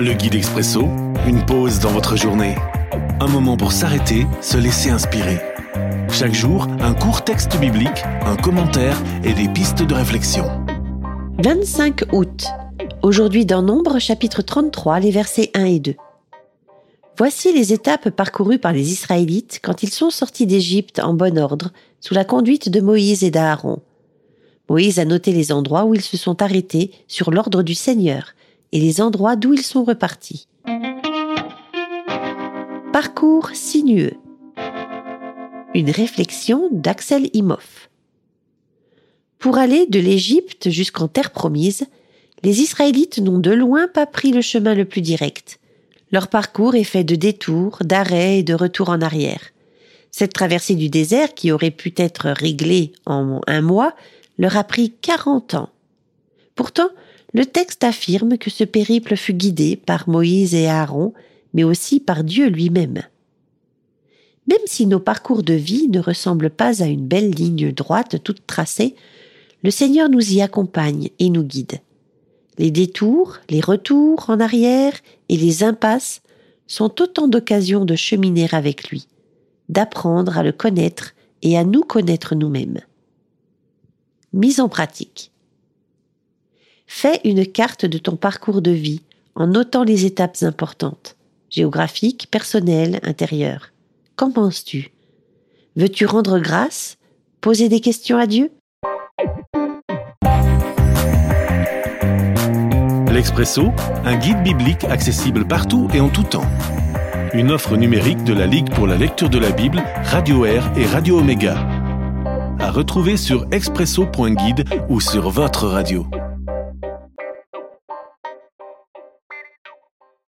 Le guide expresso, une pause dans votre journée. Un moment pour s'arrêter, se laisser inspirer. Chaque jour, un court texte biblique, un commentaire et des pistes de réflexion. 25 août. Aujourd'hui dans Nombre chapitre 33, les versets 1 et 2. Voici les étapes parcourues par les Israélites quand ils sont sortis d'Égypte en bon ordre, sous la conduite de Moïse et d'Aaron. Moïse a noté les endroits où ils se sont arrêtés sur l'ordre du Seigneur et les endroits d'où ils sont repartis. Parcours sinueux. Une réflexion d'Axel Imoff. Pour aller de l'Égypte jusqu'en terre promise, les Israélites n'ont de loin pas pris le chemin le plus direct. Leur parcours est fait de détours, d'arrêts et de retours en arrière. Cette traversée du désert, qui aurait pu être réglée en un mois, leur a pris quarante ans. Pourtant, le texte affirme que ce périple fut guidé par Moïse et Aaron, mais aussi par Dieu lui-même. Même si nos parcours de vie ne ressemblent pas à une belle ligne droite toute tracée, le Seigneur nous y accompagne et nous guide. Les détours, les retours en arrière et les impasses sont autant d'occasions de cheminer avec lui, d'apprendre à le connaître et à nous connaître nous-mêmes. Mise en pratique. Fais une carte de ton parcours de vie en notant les étapes importantes, géographiques, personnelles, intérieures. Qu'en penses-tu? Veux-tu rendre grâce? Poser des questions à Dieu? L'Expresso, un guide biblique accessible partout et en tout temps. Une offre numérique de la Ligue pour la lecture de la Bible, Radio Air et Radio Omega. À retrouver sur expresso.guide ou sur votre radio.